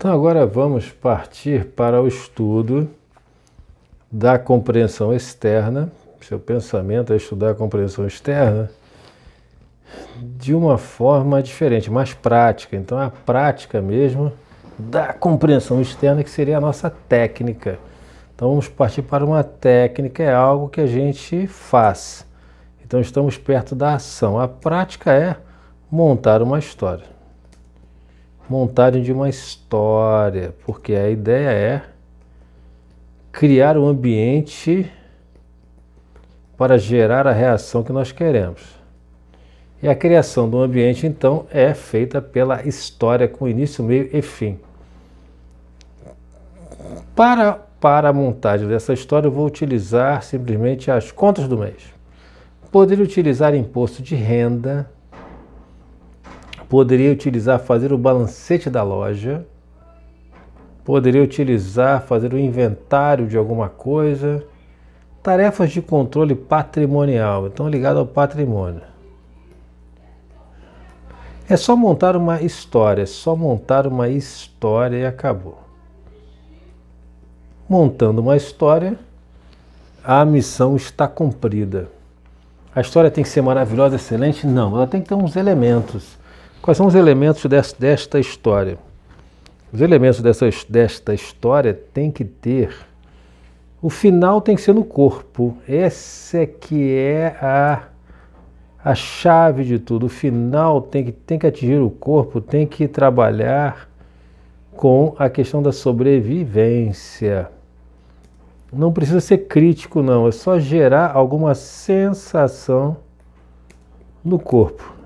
Então agora vamos partir para o estudo da compreensão externa. Seu pensamento é estudar a compreensão externa de uma forma diferente, mais prática. Então a prática mesmo da compreensão externa que seria a nossa técnica. Então vamos partir para uma técnica, é algo que a gente faz. Então estamos perto da ação. A prática é montar uma história montagem de uma história, porque a ideia é criar um ambiente para gerar a reação que nós queremos. E a criação do ambiente, então, é feita pela história com início, meio e fim. Para, para a montagem dessa história, eu vou utilizar simplesmente as contas do mês. Poderia utilizar imposto de renda, Poderia utilizar fazer o balancete da loja. Poderia utilizar fazer o inventário de alguma coisa. Tarefas de controle patrimonial, então ligado ao patrimônio. É só montar uma história, é só montar uma história e acabou. Montando uma história, a missão está cumprida. A história tem que ser maravilhosa, excelente? Não, ela tem que ter uns elementos. Quais são os elementos desta história? Os elementos dessa, desta história tem que ter. O final tem que ser no corpo. Essa é que é a, a chave de tudo. O final tem que, tem que atingir o corpo, tem que trabalhar com a questão da sobrevivência. Não precisa ser crítico, não. É só gerar alguma sensação no corpo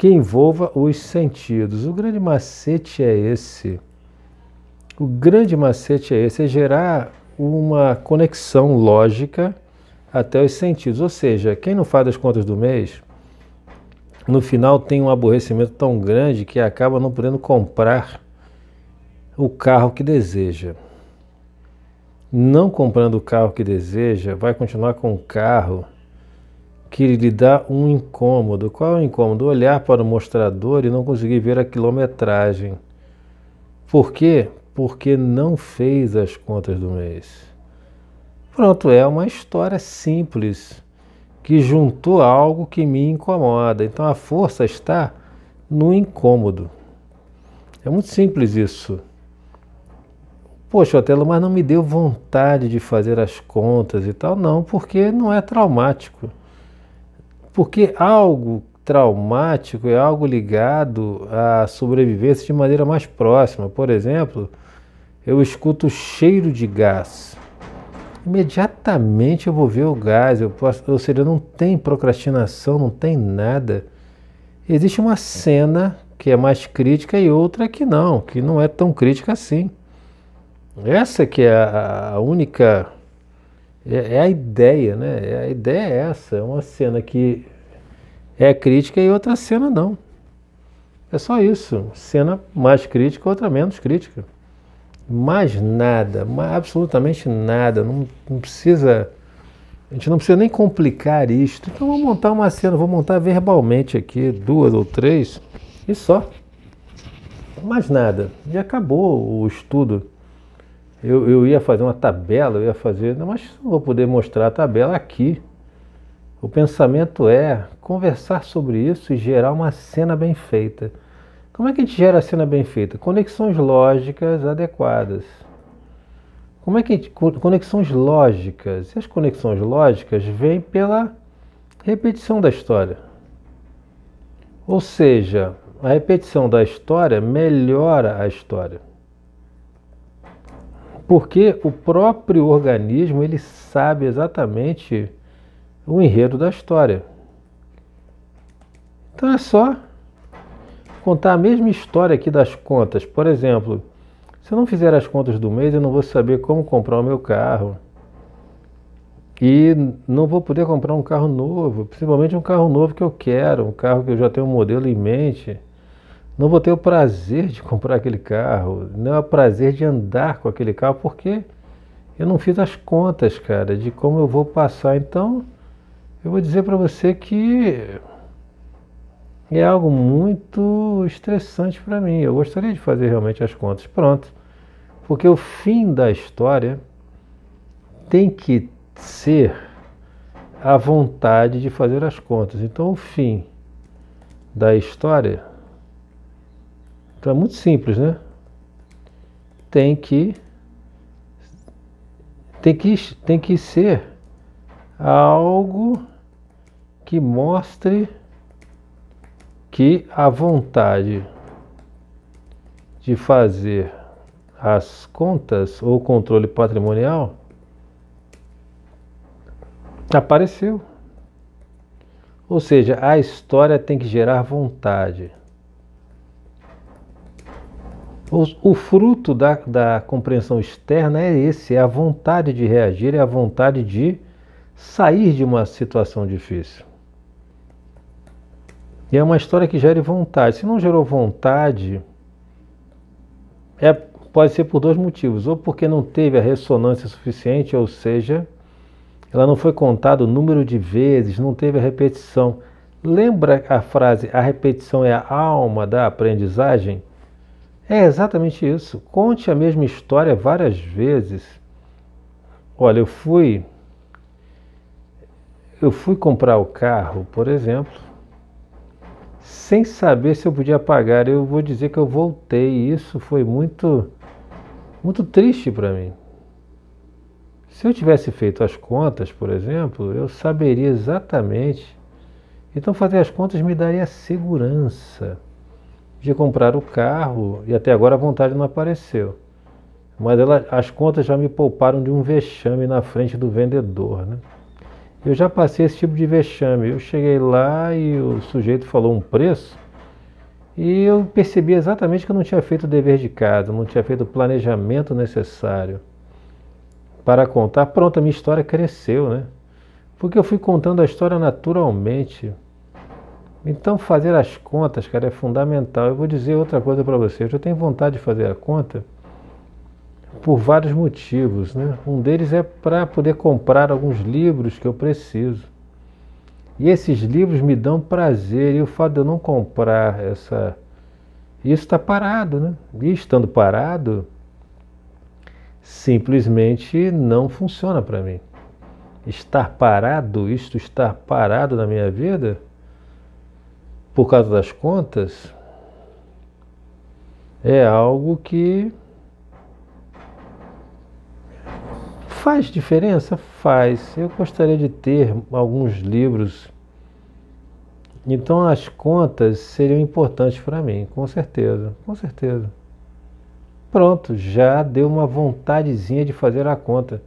que envolva os sentidos. O grande macete é esse. O grande macete é esse, é gerar uma conexão lógica até os sentidos. Ou seja, quem não faz as contas do mês, no final tem um aborrecimento tão grande que acaba não podendo comprar o carro que deseja. Não comprando o carro que deseja, vai continuar com o carro que lhe dá um incômodo. Qual é o incômodo? Olhar para o mostrador e não conseguir ver a quilometragem. Por quê? Porque não fez as contas do mês. Pronto, é uma história simples que juntou algo que me incomoda. Então a força está no incômodo. É muito simples isso. Poxa, Otelo, mas não me deu vontade de fazer as contas e tal. Não, porque não é traumático. Porque algo traumático é algo ligado à sobrevivência de maneira mais próxima. Por exemplo, eu escuto o cheiro de gás. Imediatamente eu vou ver o gás, eu posso, ou seja, não tem procrastinação, não tem nada. Existe uma cena que é mais crítica e outra que não, que não é tão crítica assim. Essa que é a única é, é, a ideia, né? É, a ideia é essa, é uma cena que é crítica e outra cena não. É só isso. Cena mais crítica, outra menos crítica. Mais nada, mais, absolutamente nada. Não, não precisa. A gente não precisa nem complicar isto. Então vou montar uma cena, vou montar verbalmente aqui, duas ou três, e só. Mais nada. E acabou o estudo eu, eu ia fazer uma tabela, eu ia fazer, não, mas não vou poder mostrar a tabela aqui. O pensamento é conversar sobre isso e gerar uma cena bem feita. Como é que a gente gera a cena bem feita? Conexões lógicas adequadas. Como é que gente, conexões lógicas? E as conexões lógicas vêm pela repetição da história. Ou seja, a repetição da história melhora a história. Porque o próprio organismo ele sabe exatamente o enredo da história. Então é só contar a mesma história aqui das contas. Por exemplo, se eu não fizer as contas do mês, eu não vou saber como comprar o meu carro. E não vou poder comprar um carro novo, principalmente um carro novo que eu quero, um carro que eu já tenho um modelo em mente não vou ter o prazer de comprar aquele carro, não é o prazer de andar com aquele carro, porque eu não fiz as contas, cara, de como eu vou passar. Então, eu vou dizer para você que é algo muito estressante para mim. Eu gostaria de fazer realmente as contas. Pronto. Porque o fim da história tem que ser a vontade de fazer as contas. Então, o fim da história então, é muito simples, né? Tem que tem que tem que ser algo que mostre que a vontade de fazer as contas ou controle patrimonial apareceu. Ou seja, a história tem que gerar vontade. O, fruto da, da compreensão externa é esse: é a vontade de reagir, é a vontade de sair de uma situação difícil. E é uma história que gere vontade. Se não gerou vontade, é, pode ser por dois motivos. Ou porque não teve a ressonância suficiente, ou seja, ela não foi contada o número de vezes, não teve a repetição. Lembra a frase a repetição é a alma da aprendizagem? É exatamente isso. Conte a mesma história várias vezes. Olha, eu fui eu fui comprar o carro, por exemplo, sem saber se eu podia pagar. Eu vou dizer que eu voltei. Isso foi muito, muito triste para mim. Se eu tivesse feito as contas, por exemplo, eu saberia exatamente. Então, fazer as contas me daria segurança de comprar o carro e até agora a vontade não apareceu. Mas ela, as contas já me pouparam de um vexame na frente do vendedor. Né? Eu já passei esse tipo de vexame. Eu cheguei lá e o sujeito falou um preço e eu percebi exatamente que eu não tinha feito o dever de casa, não tinha feito o planejamento necessário para contar. Pronto, a minha história cresceu, né? Porque eu fui contando a história naturalmente. Então fazer as contas, cara, é fundamental. Eu vou dizer outra coisa para você. Eu tenho vontade de fazer a conta por vários motivos. Né? Um deles é para poder comprar alguns livros que eu preciso. E esses livros me dão prazer. E o fato de eu não comprar essa. Isso está parado, né? E estando parado, simplesmente não funciona para mim. Estar parado, isto estar parado na minha vida, por causa das contas, é algo que Faz diferença? Faz. Eu gostaria de ter alguns livros. Então as contas seriam importantes para mim, com certeza, com certeza. Pronto, já deu uma vontadezinha de fazer a conta.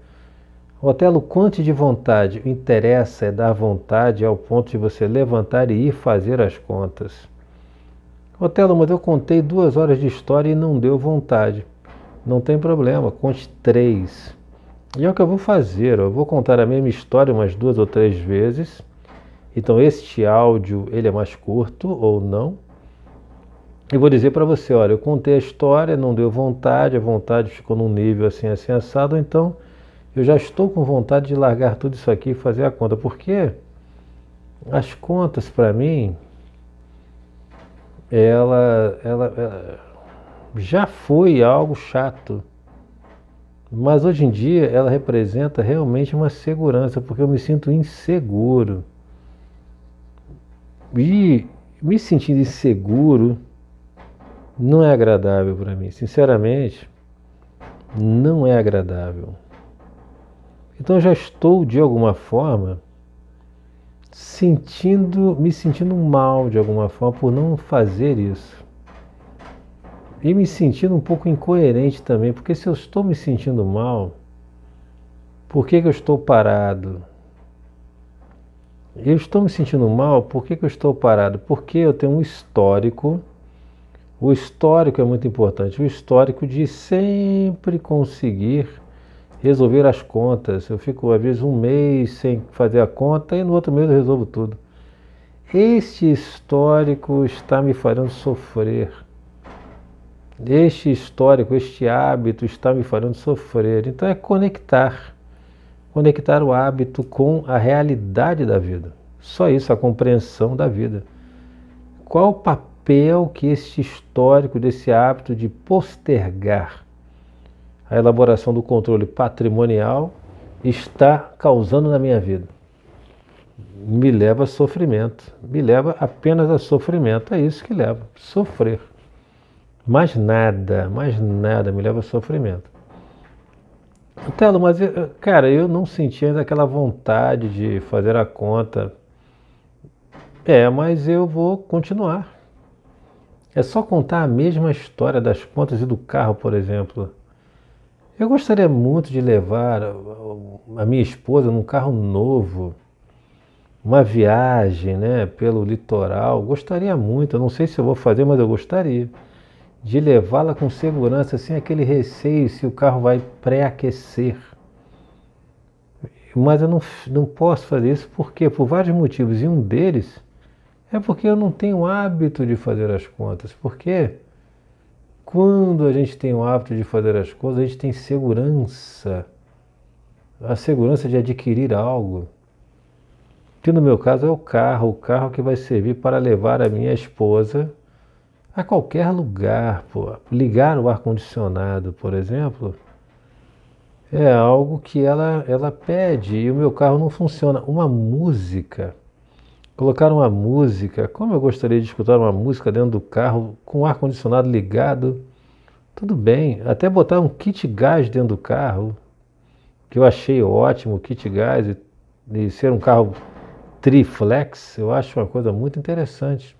Otelo, quanto de vontade? O interessa é dar vontade ao ponto de você levantar e ir fazer as contas. Otelo, mas eu contei duas horas de história e não deu vontade. Não tem problema, conte três. E é o que eu vou fazer, eu vou contar a mesma história umas duas ou três vezes. Então este áudio ele é mais curto ou não. E vou dizer para você, olha, eu contei a história, não deu vontade, a vontade ficou num nível assim, assim assado, então eu já estou com vontade de largar tudo isso aqui e fazer a conta, porque as contas para mim, ela, ela, ela já foi algo chato. Mas hoje em dia ela representa realmente uma segurança, porque eu me sinto inseguro. E me sentindo inseguro não é agradável para mim, sinceramente, não é agradável. Então eu já estou de alguma forma sentindo, me sentindo mal de alguma forma por não fazer isso e me sentindo um pouco incoerente também, porque se eu estou me sentindo mal, por que, que eu estou parado? Eu estou me sentindo mal, por que, que eu estou parado? Porque eu tenho um histórico, o histórico é muito importante, o histórico de sempre conseguir resolver as contas. Eu fico às vezes um mês sem fazer a conta e no outro mês eu resolvo tudo. Este histórico está me fazendo sofrer. Este histórico, este hábito está me fazendo sofrer. Então é conectar. Conectar o hábito com a realidade da vida. Só isso, a compreensão da vida. qual o papel que esse histórico desse hábito de postergar a elaboração do controle patrimonial está causando na minha vida? Me leva a sofrimento, me leva apenas a sofrimento, é isso que leva, sofrer. Mais nada, mais nada me leva a sofrimento. Telo, mas cara, eu não senti ainda aquela vontade de fazer a conta. É, mas eu vou continuar. É só contar a mesma história das contas e do carro, por exemplo. Eu gostaria muito de levar a minha esposa num carro novo, uma viagem, né, pelo litoral. Gostaria muito. Eu não sei se eu vou fazer, mas eu gostaria de levá-la com segurança, sem aquele receio se o carro vai pré-aquecer. Mas eu não, não posso fazer isso porque por vários motivos, e um deles é porque eu não tenho hábito de fazer as contas. Porque quando a gente tem o hábito de fazer as coisas, a gente tem segurança. A segurança de adquirir algo. Que no meu caso é o carro, o carro que vai servir para levar a minha esposa a qualquer lugar. Pô. Ligar o ar-condicionado, por exemplo, é algo que ela, ela pede e o meu carro não funciona. Uma música, colocar uma música, como eu gostaria de escutar uma música dentro do carro com o ar-condicionado ligado, tudo bem. Até botar um kit gás dentro do carro, que eu achei ótimo, o kit gás, e, e ser um carro triflex, eu acho uma coisa muito interessante.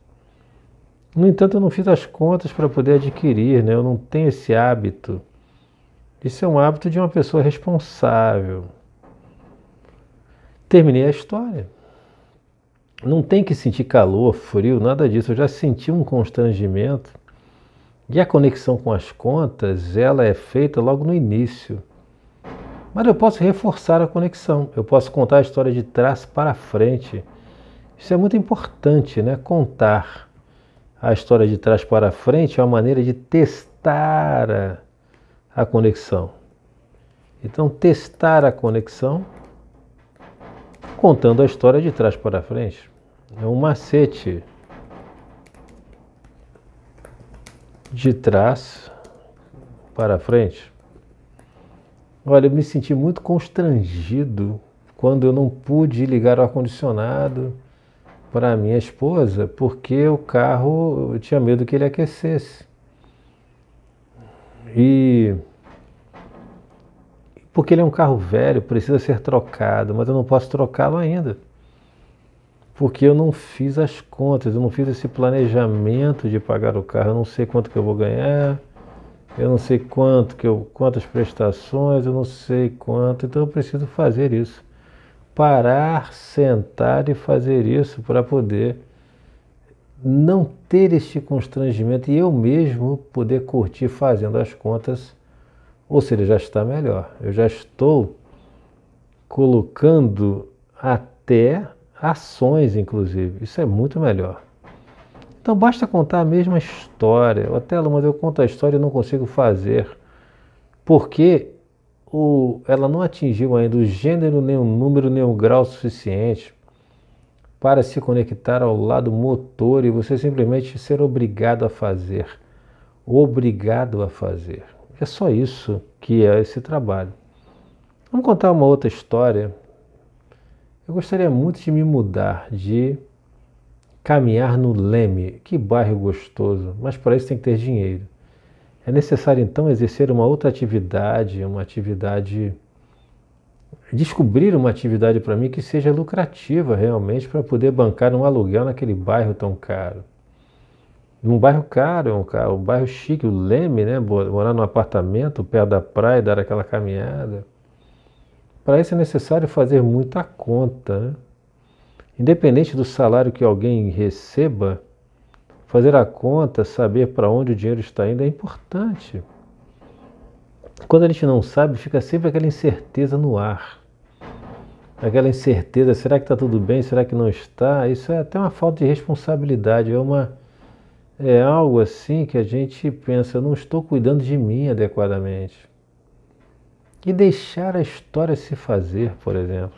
No entanto, eu não fiz as contas para poder adquirir, né? eu não tenho esse hábito. Isso é um hábito de uma pessoa responsável. Terminei a história. Não tem que sentir calor, frio, nada disso. Eu já senti um constrangimento. E a conexão com as contas, ela é feita logo no início. Mas eu posso reforçar a conexão. Eu posso contar a história de trás para frente. Isso é muito importante, né? Contar a história de trás para frente é uma maneira de testar a, a conexão. Então, testar a conexão contando a história de trás para frente. É um macete de trás para frente. Olha, eu me senti muito constrangido quando eu não pude ligar o ar-condicionado para minha esposa porque o carro eu tinha medo que ele aquecesse. E porque ele é um carro velho, precisa ser trocado, mas eu não posso trocá-lo ainda. Porque eu não fiz as contas, eu não fiz esse planejamento de pagar o carro, eu não sei quanto que eu vou ganhar, eu não sei quanto que eu, quantas prestações, eu não sei quanto, então eu preciso fazer isso. Parar, sentar e fazer isso para poder não ter este constrangimento e eu mesmo poder curtir fazendo as contas, ou seja, já está melhor. Eu já estou colocando até ações, inclusive. Isso é muito melhor. Então basta contar a mesma história. Otelo, mas eu conto a história e não consigo fazer. Porque o, ela não atingiu ainda o gênero, nem o número, nem o grau suficiente para se conectar ao lado motor e você simplesmente ser obrigado a fazer. Obrigado a fazer. É só isso que é esse trabalho. Vamos contar uma outra história. Eu gostaria muito de me mudar, de caminhar no Leme. Que bairro gostoso, mas para isso tem que ter dinheiro. É necessário então exercer uma outra atividade, uma atividade. descobrir uma atividade para mim que seja lucrativa realmente para poder bancar um aluguel naquele bairro tão caro. Num bairro caro, um, um bairro chique, o Leme, né? Morar num apartamento perto da praia, dar aquela caminhada. Para isso é necessário fazer muita conta. Né? Independente do salário que alguém receba, Fazer a conta, saber para onde o dinheiro está indo é importante. Quando a gente não sabe, fica sempre aquela incerteza no ar. Aquela incerteza, será que está tudo bem? Será que não está? Isso é até uma falta de responsabilidade, é uma é algo assim que a gente pensa, não estou cuidando de mim adequadamente. E deixar a história se fazer, por exemplo.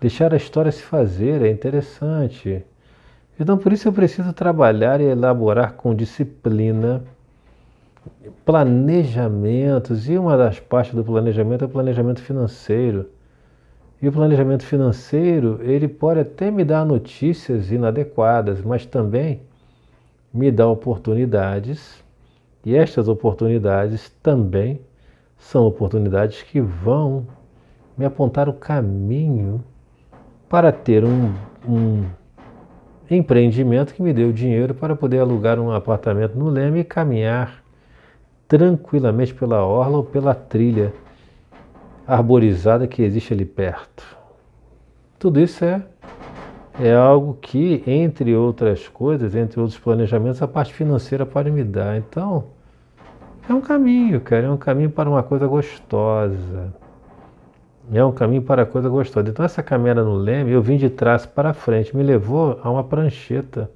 Deixar a história se fazer é interessante. Então, por isso eu preciso trabalhar e elaborar com disciplina planejamentos, e uma das partes do planejamento é o planejamento financeiro. E o planejamento financeiro, ele pode até me dar notícias inadequadas, mas também me dá oportunidades, e estas oportunidades também são oportunidades que vão me apontar o caminho para ter um, um empreendimento que me dê o dinheiro para poder alugar um apartamento no Leme e caminhar tranquilamente pela orla ou pela trilha arborizada que existe ali perto. Tudo isso é, é algo que, entre outras coisas, entre outros planejamentos, a parte financeira pode me dar. Então, é um caminho, cara, é um caminho para uma coisa gostosa. É um caminho para coisa gostosa. Então, essa caminhada no leme, eu vim de trás para frente, me levou a uma prancheta,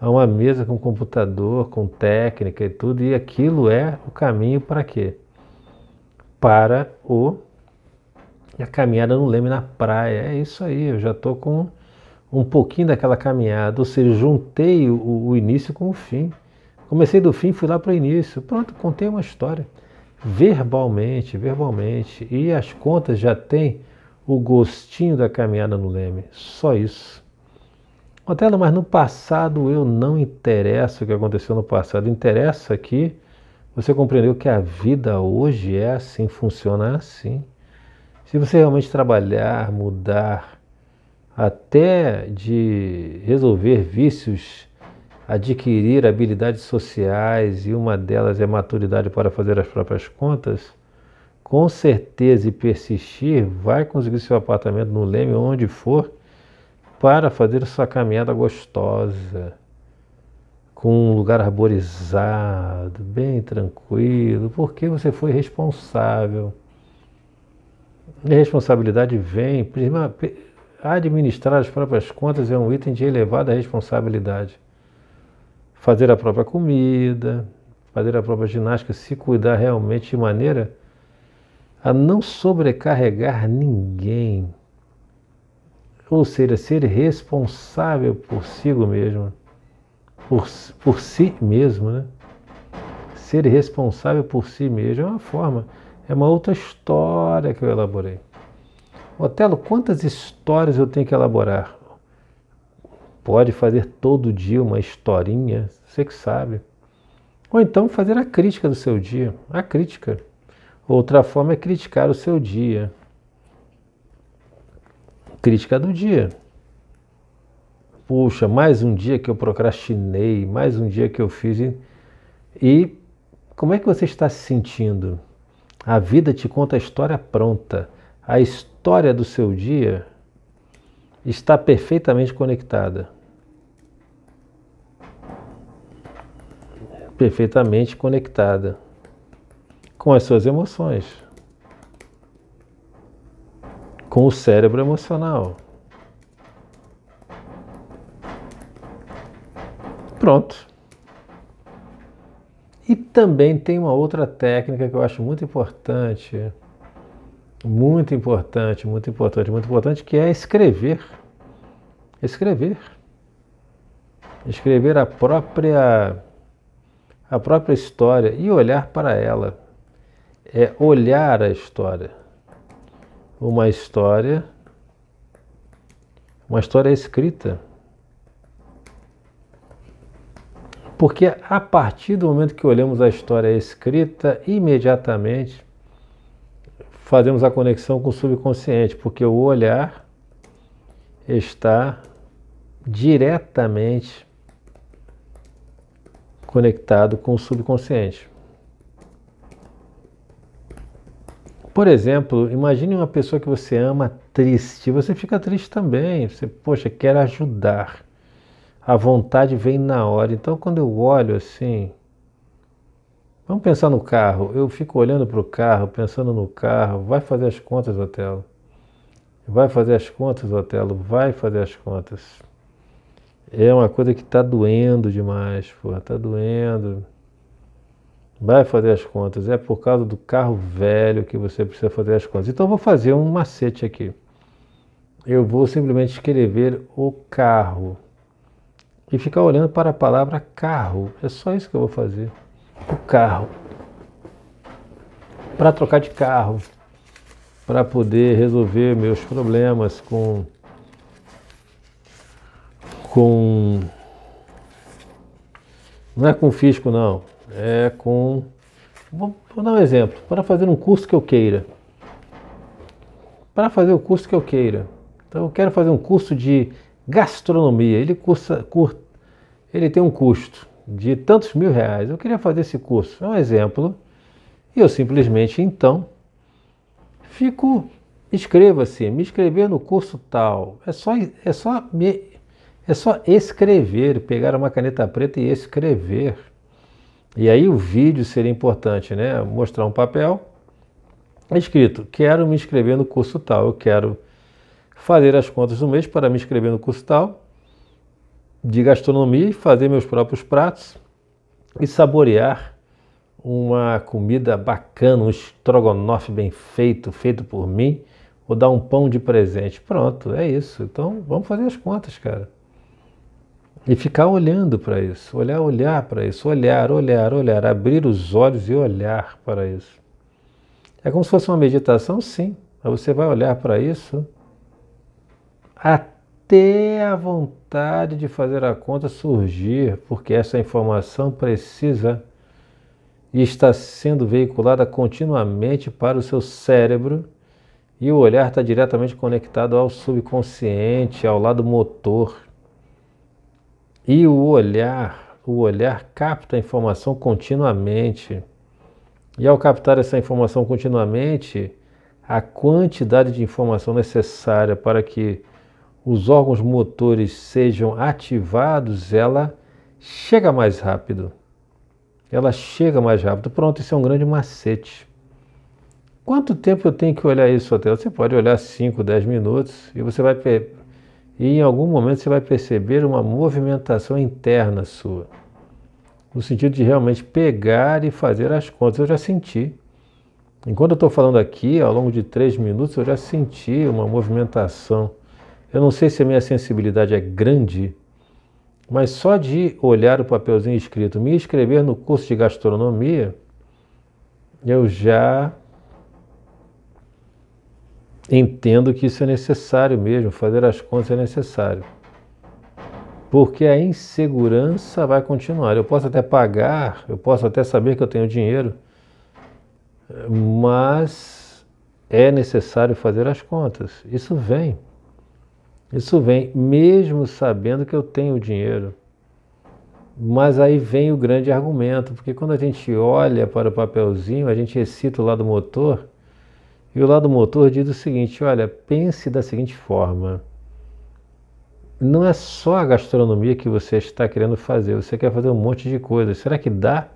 a uma mesa com computador, com técnica e tudo, e aquilo é o caminho para quê? Para o a caminhada no leme na praia. É isso aí, eu já estou com um pouquinho daquela caminhada, ou seja, juntei o, o início com o fim. Comecei do fim, fui lá para o início. Pronto, contei uma história verbalmente, verbalmente. E as contas já têm o gostinho da caminhada no leme. Só isso. Otelo, mas no passado eu não interessa o que aconteceu no passado. Interessa que você compreendeu que a vida hoje é assim, funciona assim. Se você realmente trabalhar, mudar, até de resolver vícios adquirir habilidades sociais e uma delas é maturidade para fazer as próprias contas, com certeza e persistir, vai conseguir seu apartamento no Leme, onde for, para fazer sua caminhada gostosa, com um lugar arborizado, bem tranquilo, porque você foi responsável. E a responsabilidade vem, administrar as próprias contas é um item de elevada responsabilidade fazer a própria comida, fazer a própria ginástica, se cuidar realmente de maneira a não sobrecarregar ninguém. Ou seja, ser responsável por si mesmo, por, por si mesmo, né? Ser responsável por si mesmo é uma forma, é uma outra história que eu elaborei. Otelo, quantas histórias eu tenho que elaborar? Pode fazer todo dia uma historinha, você que sabe. Ou então fazer a crítica do seu dia, a crítica. Outra forma é criticar o seu dia. Crítica do dia. Puxa, mais um dia que eu procrastinei, mais um dia que eu fiz. E como é que você está se sentindo? A vida te conta a história pronta. A história do seu dia está perfeitamente conectada. Perfeitamente conectada com as suas emoções, com o cérebro emocional. Pronto. E também tem uma outra técnica que eu acho muito importante, muito importante, muito importante, muito importante, que é escrever. Escrever. Escrever a própria a própria história e olhar para ela. É olhar a história. Uma história, uma história escrita. Porque a partir do momento que olhamos a história escrita, imediatamente fazemos a conexão com o subconsciente, porque o olhar está diretamente conectado com o subconsciente. Por exemplo, imagine uma pessoa que você ama triste, você fica triste também, você, poxa, quer ajudar. A vontade vem na hora. Então, quando eu olho assim, vamos pensar no carro, eu fico olhando para o carro, pensando no carro, vai fazer as contas, Otelo. Vai fazer as contas, Otelo, vai fazer as contas. É uma coisa que está doendo demais, pô, está doendo. Vai fazer as contas. É por causa do carro velho que você precisa fazer as contas. Então eu vou fazer um macete aqui. Eu vou simplesmente escrever o carro. e ficar olhando para a palavra carro. É só isso que eu vou fazer. O carro. Para trocar de carro. Para poder resolver meus problemas com. Com. Não é com fisco, não. É com. Vou, vou dar um exemplo. Para fazer um curso que eu queira. Para fazer o curso que eu queira. Então eu quero fazer um curso de gastronomia. Ele, custa, cur, ele tem um custo de tantos mil reais. Eu queria fazer esse curso. É um exemplo. E eu simplesmente, então, fico, escreva-se, me inscrever no curso tal. É só, é só me, é só escrever, pegar uma caneta preta e escrever. E aí o vídeo seria importante, né? Mostrar um papel escrito: quero me inscrever no curso tal. Eu quero fazer as contas do mês para me inscrever no curso tal de gastronomia e fazer meus próprios pratos e saborear uma comida bacana, um estrogonofe bem feito, feito por mim, ou dar um pão de presente. Pronto, é isso. Então vamos fazer as contas, cara. E ficar olhando para isso, olhar, olhar para isso, olhar, olhar, olhar, abrir os olhos e olhar para isso. É como se fosse uma meditação, sim. Mas você vai olhar para isso até a vontade de fazer a conta surgir, porque essa informação precisa e está sendo veiculada continuamente para o seu cérebro e o olhar está diretamente conectado ao subconsciente, ao lado motor. E o olhar, o olhar capta a informação continuamente. E ao captar essa informação continuamente, a quantidade de informação necessária para que os órgãos motores sejam ativados, ela chega mais rápido. Ela chega mais rápido. Pronto, isso é um grande macete. Quanto tempo eu tenho que olhar isso até? Você pode olhar 5, 10 minutos e você vai e em algum momento você vai perceber uma movimentação interna sua. No sentido de realmente pegar e fazer as contas. Eu já senti. Enquanto eu estou falando aqui, ao longo de três minutos, eu já senti uma movimentação eu não sei se a minha sensibilidade é grande, mas só de olhar o papelzinho escrito, me inscrever no curso de gastronomia, eu já entendo que isso é necessário mesmo, fazer as contas é necessário. Porque a insegurança vai continuar. Eu posso até pagar, eu posso até saber que eu tenho dinheiro, mas é necessário fazer as contas. Isso vem. Isso vem mesmo sabendo que eu tenho dinheiro. Mas aí vem o grande argumento, porque quando a gente olha para o papelzinho, a gente excita o lado motor, e o lado motor diz o seguinte: olha, pense da seguinte forma. Não é só a gastronomia que você está querendo fazer, você quer fazer um monte de coisas. Será que dá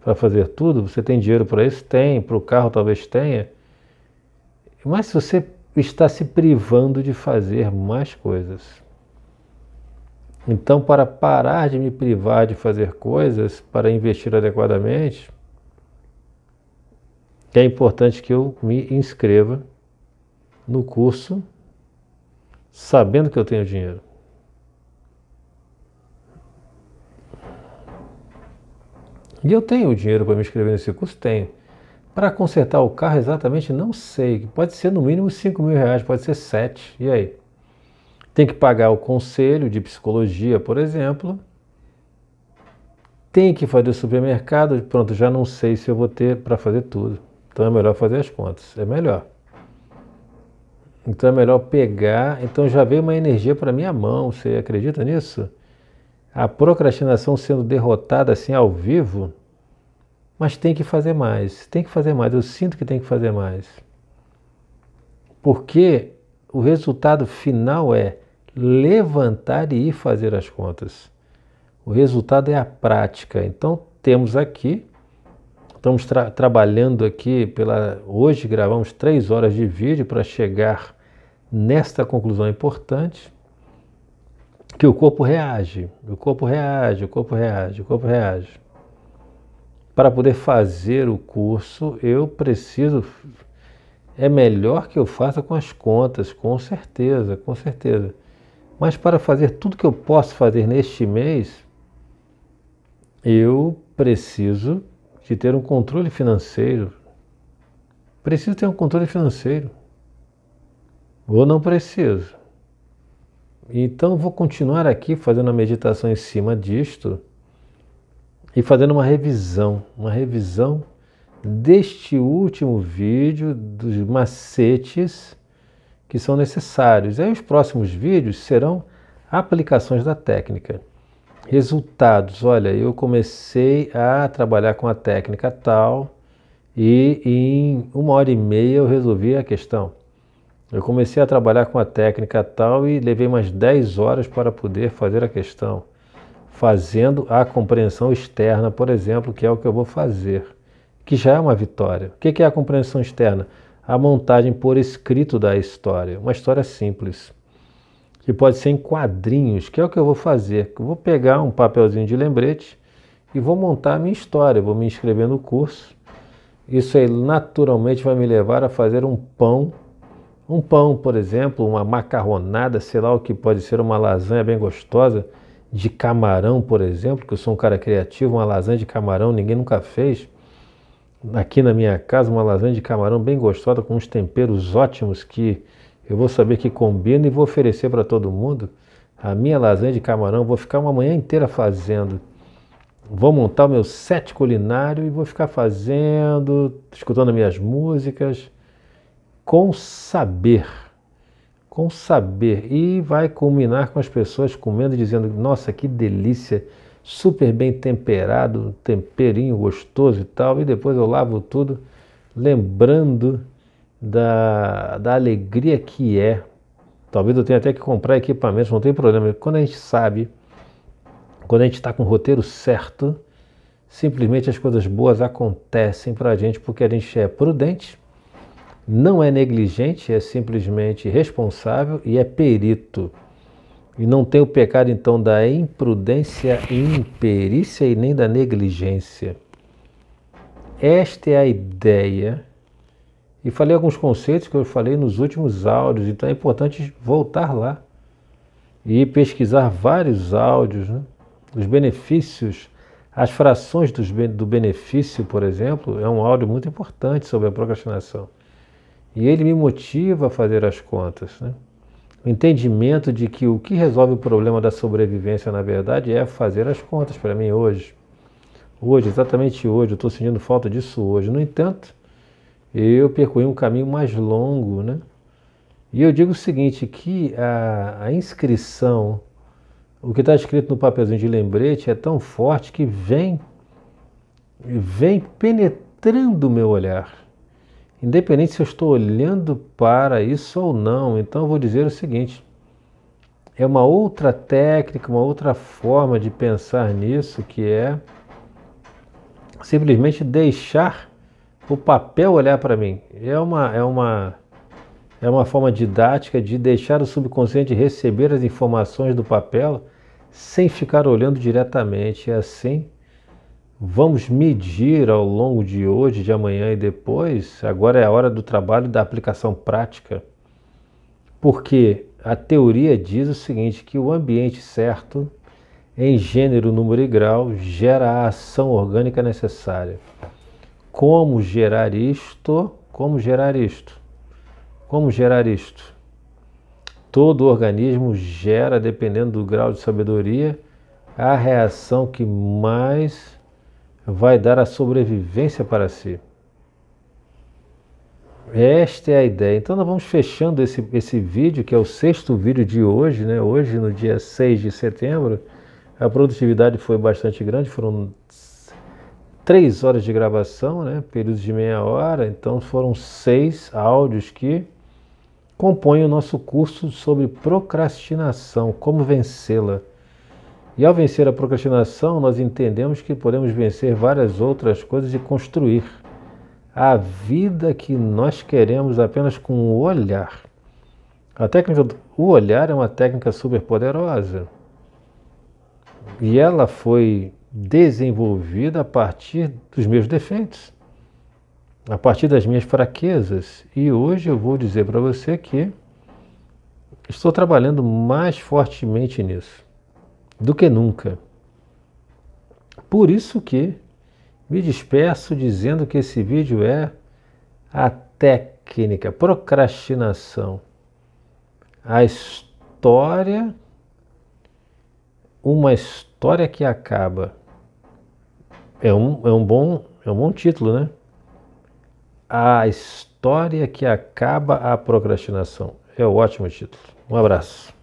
para fazer tudo? Você tem dinheiro para isso? Tem, para o carro talvez tenha. Mas se você está se privando de fazer mais coisas. Então, para parar de me privar de fazer coisas, para investir adequadamente, é importante que eu me inscreva no curso sabendo que eu tenho dinheiro. E eu tenho o dinheiro para me inscrever nesse curso? Tenho. Para consertar o carro, exatamente não sei. Pode ser no mínimo 5 mil reais, pode ser 7. E aí? Tem que pagar o conselho de psicologia, por exemplo. Tem que fazer o supermercado. Pronto, já não sei se eu vou ter para fazer tudo. Então é melhor fazer as contas. É melhor. Então é melhor pegar. Então já veio uma energia para minha mão. Você acredita nisso? A procrastinação sendo derrotada assim ao vivo mas tem que fazer mais, tem que fazer mais, eu sinto que tem que fazer mais. Porque o resultado final é levantar e ir fazer as contas. O resultado é a prática. Então temos aqui, estamos tra trabalhando aqui pela. Hoje gravamos três horas de vídeo para chegar nesta conclusão importante que o corpo reage, o corpo reage, o corpo reage, o corpo reage para poder fazer o curso, eu preciso. É melhor que eu faça com as contas, com certeza, com certeza. Mas para fazer tudo que eu posso fazer neste mês, eu preciso de ter um controle financeiro. Preciso ter um controle financeiro. Ou não preciso. Então vou continuar aqui fazendo a meditação em cima disto e fazendo uma revisão, uma revisão deste último vídeo dos macetes que são necessários. Aí os próximos vídeos serão aplicações da técnica. Resultados, olha, eu comecei a trabalhar com a técnica tal e em uma hora e meia eu resolvi a questão. Eu comecei a trabalhar com a técnica tal e levei umas 10 horas para poder fazer a questão, fazendo a compreensão externa, por exemplo, que é o que eu vou fazer, que já é uma vitória. O que é a compreensão externa? A montagem por escrito da história, uma história simples, que pode ser em quadrinhos, que é o que eu vou fazer. Eu vou pegar um papelzinho de lembrete e vou montar a minha história, vou me inscrever no curso. Isso aí naturalmente vai me levar a fazer um pão um pão, por exemplo, uma macarronada, sei lá o que pode ser, uma lasanha bem gostosa de camarão, por exemplo, que eu sou um cara criativo, uma lasanha de camarão ninguém nunca fez. Aqui na minha casa, uma lasanha de camarão bem gostosa, com uns temperos ótimos que eu vou saber que combina e vou oferecer para todo mundo. A minha lasanha de camarão, vou ficar uma manhã inteira fazendo. Vou montar o meu set culinário e vou ficar fazendo, escutando minhas músicas com saber, com saber, e vai culminar com as pessoas comendo e dizendo: Nossa, que delícia, super bem temperado, temperinho gostoso e tal, e depois eu lavo tudo, lembrando da, da alegria que é. Talvez eu tenha até que comprar equipamentos, não tem problema. Quando a gente sabe, quando a gente está com o roteiro certo, simplesmente as coisas boas acontecem para a gente porque a gente é prudente não é negligente, é simplesmente responsável e é perito. E não tem o pecado então da imprudência imperícia e nem da negligência. Esta é a ideia. E falei alguns conceitos que eu falei nos últimos áudios, então é importante voltar lá e pesquisar vários áudios, né? os benefícios, as frações do benefício, por exemplo, é um áudio muito importante sobre a procrastinação. E ele me motiva a fazer as contas. Né? O entendimento de que o que resolve o problema da sobrevivência, na verdade, é fazer as contas para mim hoje. Hoje, exatamente hoje, eu estou sentindo falta disso hoje. No entanto, eu percorri um caminho mais longo, né? E eu digo o seguinte, que a, a inscrição, o que está escrito no papelzinho de lembrete é tão forte que vem, vem penetrando o meu olhar. Independente se eu estou olhando para isso ou não, então eu vou dizer o seguinte: é uma outra técnica, uma outra forma de pensar nisso que é simplesmente deixar o papel olhar para mim. É uma, é uma, é uma forma didática de deixar o subconsciente receber as informações do papel sem ficar olhando diretamente. É assim Vamos medir ao longo de hoje, de amanhã e depois. Agora é a hora do trabalho da aplicação prática. Porque a teoria diz o seguinte: que o ambiente certo, em gênero, número e grau, gera a ação orgânica necessária. Como gerar isto? Como gerar isto? Como gerar isto? Todo organismo gera, dependendo do grau de sabedoria, a reação que mais vai dar a sobrevivência para si. Esta é a ideia. Então nós vamos fechando esse, esse vídeo, que é o sexto vídeo de hoje, né? Hoje, no dia 6 de setembro, a produtividade foi bastante grande, foram três horas de gravação, né? Períodos de meia hora, então foram seis áudios que compõem o nosso curso sobre procrastinação, como vencê-la. E ao vencer a procrastinação, nós entendemos que podemos vencer várias outras coisas e construir a vida que nós queremos apenas com o olhar. A técnica do olhar é uma técnica super poderosa. E ela foi desenvolvida a partir dos meus defeitos, a partir das minhas fraquezas. E hoje eu vou dizer para você que Estou trabalhando mais fortemente nisso do que nunca. Por isso que me despeço dizendo que esse vídeo é a técnica, procrastinação, a história, uma história que acaba. É um, é um, bom, é um bom título, né? A história que acaba a procrastinação. É um ótimo título. Um abraço.